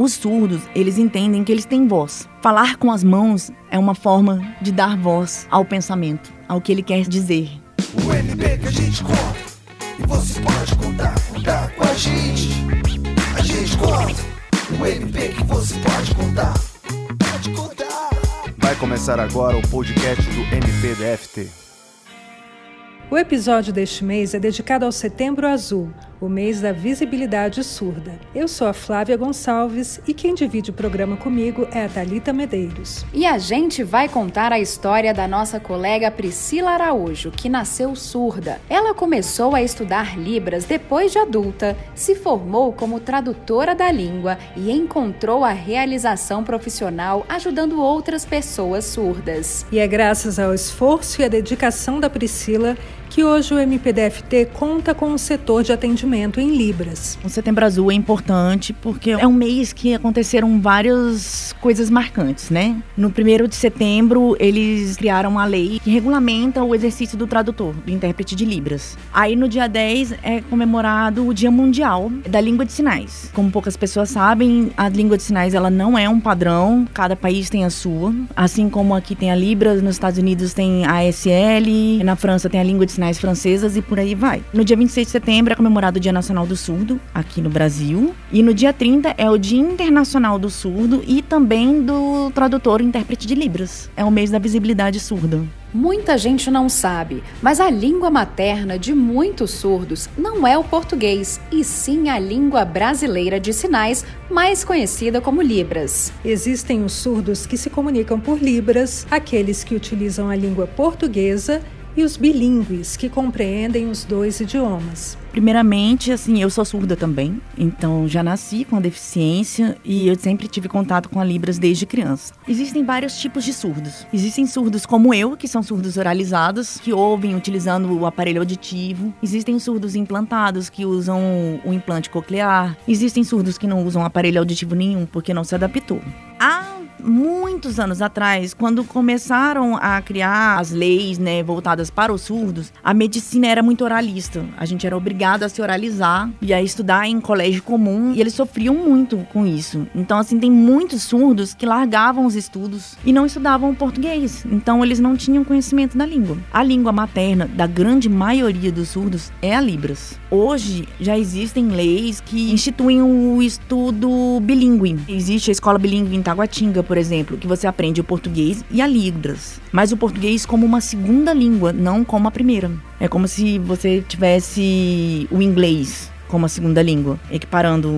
Os surdos, eles entendem que eles têm voz. Falar com as mãos é uma forma de dar voz ao pensamento, ao que ele quer dizer. O MP que a gente conta e você pode contar, contar com a gente. A gente conta. O MP que você pode contar, pode contar. Vai começar agora o podcast do MPDFT. O episódio deste mês é dedicado ao Setembro Azul, o mês da visibilidade surda. Eu sou a Flávia Gonçalves e quem divide o programa comigo é a Talita Medeiros. E a gente vai contar a história da nossa colega Priscila Araújo, que nasceu surda. Ela começou a estudar Libras depois de adulta, se formou como tradutora da língua e encontrou a realização profissional ajudando outras pessoas surdas. E é graças ao esforço e à dedicação da Priscila que hoje o MPDFT conta com um setor de atendimento em Libras. O Setembro Azul é importante porque é um mês que aconteceram várias coisas marcantes, né? No primeiro de setembro, eles criaram uma lei que regulamenta o exercício do tradutor, do intérprete de Libras. Aí no dia 10 é comemorado o Dia Mundial da Língua de Sinais. Como poucas pessoas sabem, a língua de sinais ela não é um padrão, cada país tem a sua. Assim como aqui tem a Libras, nos Estados Unidos tem a ASL, na França tem a língua de sinais francesas e por aí vai. No dia 26 de setembro é comemorado o Dia Nacional do Surdo, aqui no Brasil. E no dia 30 é o Dia Internacional do Surdo e também do tradutor e intérprete de Libras. É o mês da visibilidade surda. Muita gente não sabe, mas a língua materna de muitos surdos não é o português, e sim a língua brasileira de sinais, mais conhecida como Libras. Existem os surdos que se comunicam por Libras, aqueles que utilizam a língua portuguesa e os bilíngues, que compreendem os dois idiomas. Primeiramente, assim, eu sou surda também, então já nasci com a deficiência e eu sempre tive contato com a Libras desde criança. Existem vários tipos de surdos. Existem surdos como eu, que são surdos oralizados, que ouvem utilizando o aparelho auditivo. Existem surdos implantados, que usam o implante coclear. Existem surdos que não usam aparelho auditivo nenhum, porque não se adaptou. Há muitos anos atrás, quando começaram a criar as leis, né, voltadas para os surdos, a medicina era muito oralista. A gente era obrigado a se oralizar e a estudar em colégio comum, e eles sofriam muito com isso. Então, assim, tem muitos surdos que largavam os estudos e não estudavam português. Então, eles não tinham conhecimento da língua. A língua materna da grande maioria dos surdos é a Libras. Hoje já existem leis que instituem o estudo bilíngue. Existe a escola bilíngue em Taguatinga, por exemplo, que você aprende o português e a Libras, mas o português como uma segunda língua, não como a primeira. É como se você tivesse o inglês como a segunda língua, equiparando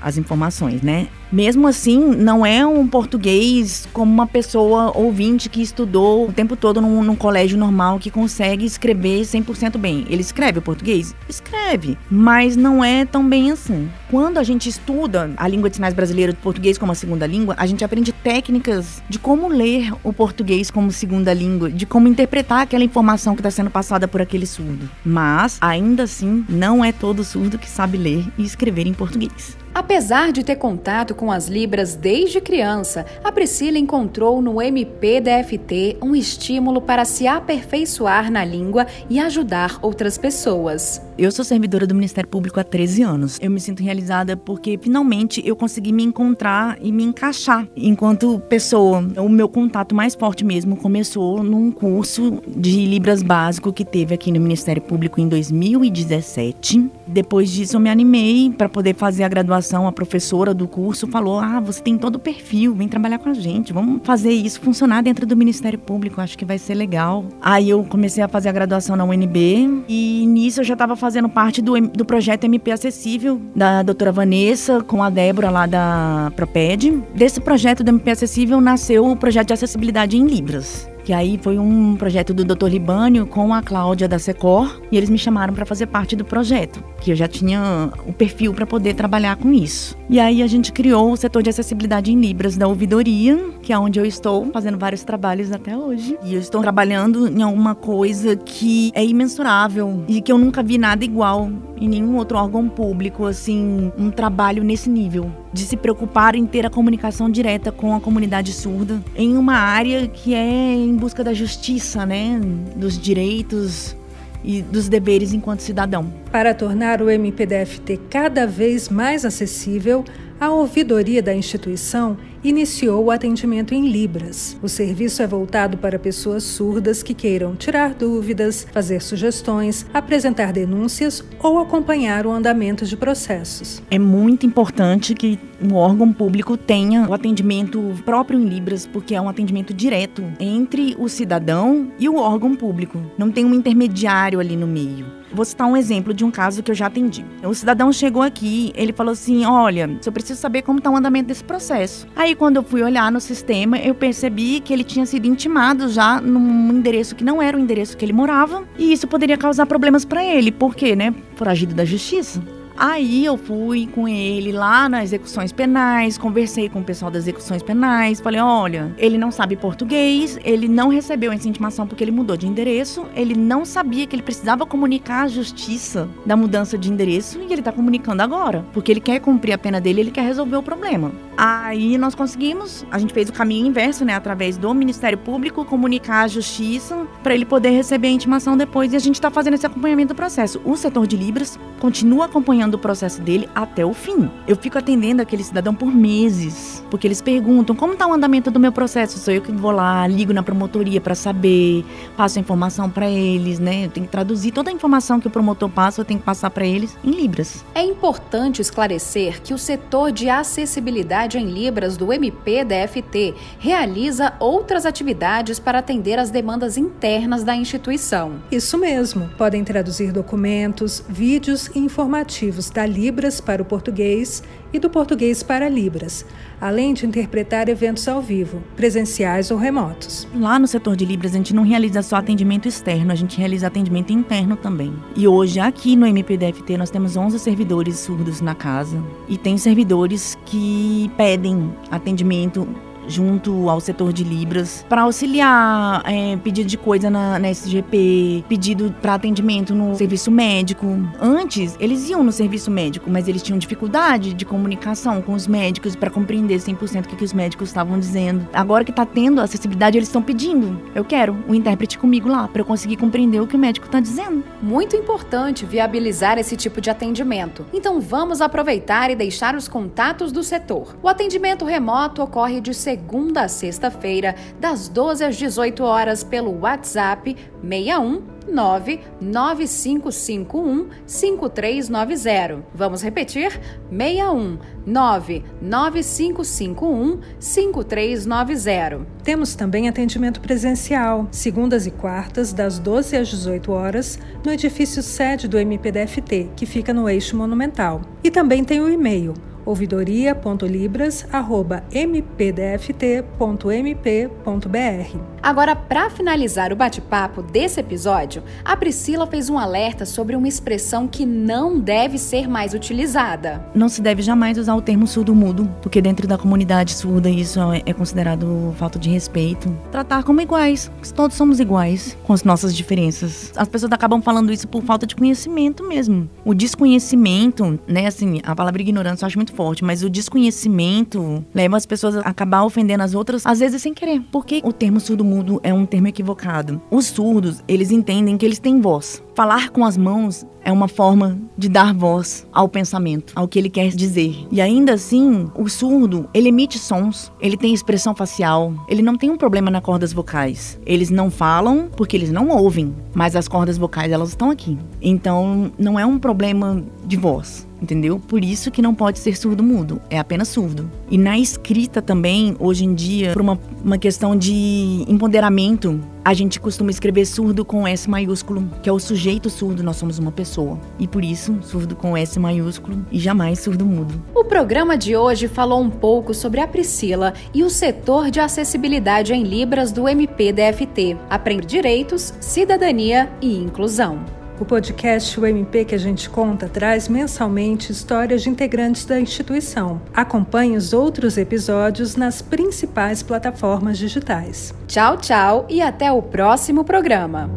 as informações, né? Mesmo assim, não é um português como uma pessoa ouvinte que estudou o tempo todo num, num colégio normal que consegue escrever 100% bem. Ele escreve o português? Escreve, mas não é tão bem assim. Quando a gente estuda a língua de sinais brasileira do português como a segunda língua, a gente aprende técnicas de como ler o português como segunda língua, de como interpretar aquela informação que está sendo passada por aquele surdo. Mas, ainda assim, não é todo surdo que sabe ler e escrever em português. Apesar de ter contato com as Libras desde criança, a Priscila encontrou no MPDFT um estímulo para se aperfeiçoar na língua e ajudar outras pessoas. Eu sou servidora do Ministério Público há 13 anos. Eu me sinto realizada porque finalmente eu consegui me encontrar e me encaixar enquanto pessoa. O meu contato mais forte mesmo começou num curso de Libras básico que teve aqui no Ministério Público em 2017. Depois disso eu me animei para poder fazer a graduação. A professora do curso falou: "Ah, você tem todo o perfil, vem trabalhar com a gente. Vamos fazer isso funcionar dentro do Ministério Público, acho que vai ser legal". Aí eu comecei a fazer a graduação na UNB e nisso eu já estava fazendo parte do, do projeto MP Acessível da doutora Vanessa com a Débora lá da Proped. Desse projeto do MP Acessível nasceu o projeto de acessibilidade em Libras. Que aí foi um projeto do Dr. Libânio com a Cláudia da Secor e eles me chamaram para fazer parte do projeto, que eu já tinha o perfil para poder trabalhar com isso. E aí a gente criou o setor de acessibilidade em Libras da ouvidoria, que é onde eu estou fazendo vários trabalhos até hoje. E eu estou trabalhando em alguma coisa que é imensurável e que eu nunca vi nada igual em nenhum outro órgão público, assim, um trabalho nesse nível de se preocupar em ter a comunicação direta com a comunidade surda em uma área que é em busca da justiça, né, dos direitos e dos deveres enquanto cidadão. Para tornar o MPDFT cada vez mais acessível, A ouvidoria da instituição iniciou o atendimento em Libras. O serviço é voltado para pessoas surdas que queiram tirar dúvidas, fazer sugestões, apresentar denúncias ou acompanhar o andamento de processos. É muito importante que o órgão público tenha o atendimento próprio em Libras, porque é um atendimento direto entre o cidadão e o órgão público. Não tem um intermediário ali no meio. Vou citar um exemplo de um caso que eu já atendi. O cidadão chegou aqui, ele falou assim: Olha, eu preciso saber como está o andamento desse processo. Aí, quando eu fui olhar no sistema, eu percebi que ele tinha sido intimado já num endereço que não era o endereço que ele morava. E isso poderia causar problemas para ele. Por quê, né? Foragido da justiça. Aí eu fui com ele lá nas execuções penais, conversei com o pessoal das execuções penais, falei: olha, ele não sabe português, ele não recebeu essa intimação porque ele mudou de endereço, ele não sabia que ele precisava comunicar à justiça da mudança de endereço e ele está comunicando agora, porque ele quer cumprir a pena dele, ele quer resolver o problema. Aí nós conseguimos, a gente fez o caminho inverso, né, através do Ministério Público, comunicar à justiça para ele poder receber a intimação depois e a gente está fazendo esse acompanhamento do processo. O setor de Libras continua acompanhando acompanhando o processo dele até o fim. Eu fico atendendo aquele cidadão por meses, porque eles perguntam como está o andamento do meu processo. Sou eu que vou lá, ligo na promotoria para saber, passo a informação para eles, né? Eu tenho que traduzir toda a informação que o promotor passa, eu tenho que passar para eles em libras. É importante esclarecer que o setor de acessibilidade em libras do MPDFT realiza outras atividades para atender as demandas internas da instituição. Isso mesmo. Podem traduzir documentos, vídeos e informativos da Libras para o português e do português para Libras, além de interpretar eventos ao vivo, presenciais ou remotos. Lá no setor de Libras, a gente não realiza só atendimento externo, a gente realiza atendimento interno também. E hoje, aqui no MPDFT, nós temos 11 servidores surdos na casa e tem servidores que pedem atendimento junto ao setor de Libras para auxiliar é, pedido de coisa na, na SGP, pedido para atendimento no serviço médico. Antes, eles iam no serviço médico, mas eles tinham dificuldade de comunicação com os médicos para compreender 100% o que, que os médicos estavam dizendo. Agora que está tendo acessibilidade, eles estão pedindo. Eu quero o intérprete comigo lá para eu conseguir compreender o que o médico está dizendo. Muito importante viabilizar esse tipo de atendimento. Então vamos aproveitar e deixar os contatos do setor. O atendimento remoto ocorre de a sexta-feira, das 12 às 18 horas, pelo WhatsApp 61 99551 5390. Vamos repetir? 61 99551 5390. Temos também atendimento presencial, segundas e quartas, das 12 às 18 horas, no edifício sede do MPDFT, que fica no Eixo Monumental. E também tem o e-mail ouvidoria.libras@mpdft.mp.br. Agora, para finalizar o bate-papo desse episódio, a Priscila fez um alerta sobre uma expressão que não deve ser mais utilizada. Não se deve jamais usar o termo surdo-mudo, porque dentro da comunidade surda isso é considerado falta de respeito. Tratar como iguais, todos somos iguais, com as nossas diferenças. As pessoas acabam falando isso por falta de conhecimento mesmo. O desconhecimento, né, assim, a palavra ignorância eu acho muito muito forte, mas o desconhecimento leva as pessoas a acabar ofendendo as outras, às vezes sem querer. Porque o termo surdo-mudo é um termo equivocado. Os surdos, eles entendem que eles têm voz. Falar com as mãos é uma forma de dar voz ao pensamento, ao que ele quer dizer. E ainda assim, o surdo, ele emite sons, ele tem expressão facial, ele não tem um problema nas cordas vocais. Eles não falam porque eles não ouvem, mas as cordas vocais elas estão aqui. Então, não é um problema de voz entendeu? Por isso que não pode ser surdo-mudo, é apenas surdo. E na escrita também, hoje em dia, por uma, uma questão de empoderamento, a gente costuma escrever surdo com S maiúsculo, que é o sujeito surdo, nós somos uma pessoa. E por isso, surdo com S maiúsculo e jamais surdo-mudo. O programa de hoje falou um pouco sobre a Priscila e o setor de acessibilidade em Libras do MPDFT. Aprender direitos, cidadania e inclusão. O podcast O MP que a gente conta traz mensalmente histórias de integrantes da instituição. Acompanhe os outros episódios nas principais plataformas digitais. Tchau, tchau e até o próximo programa.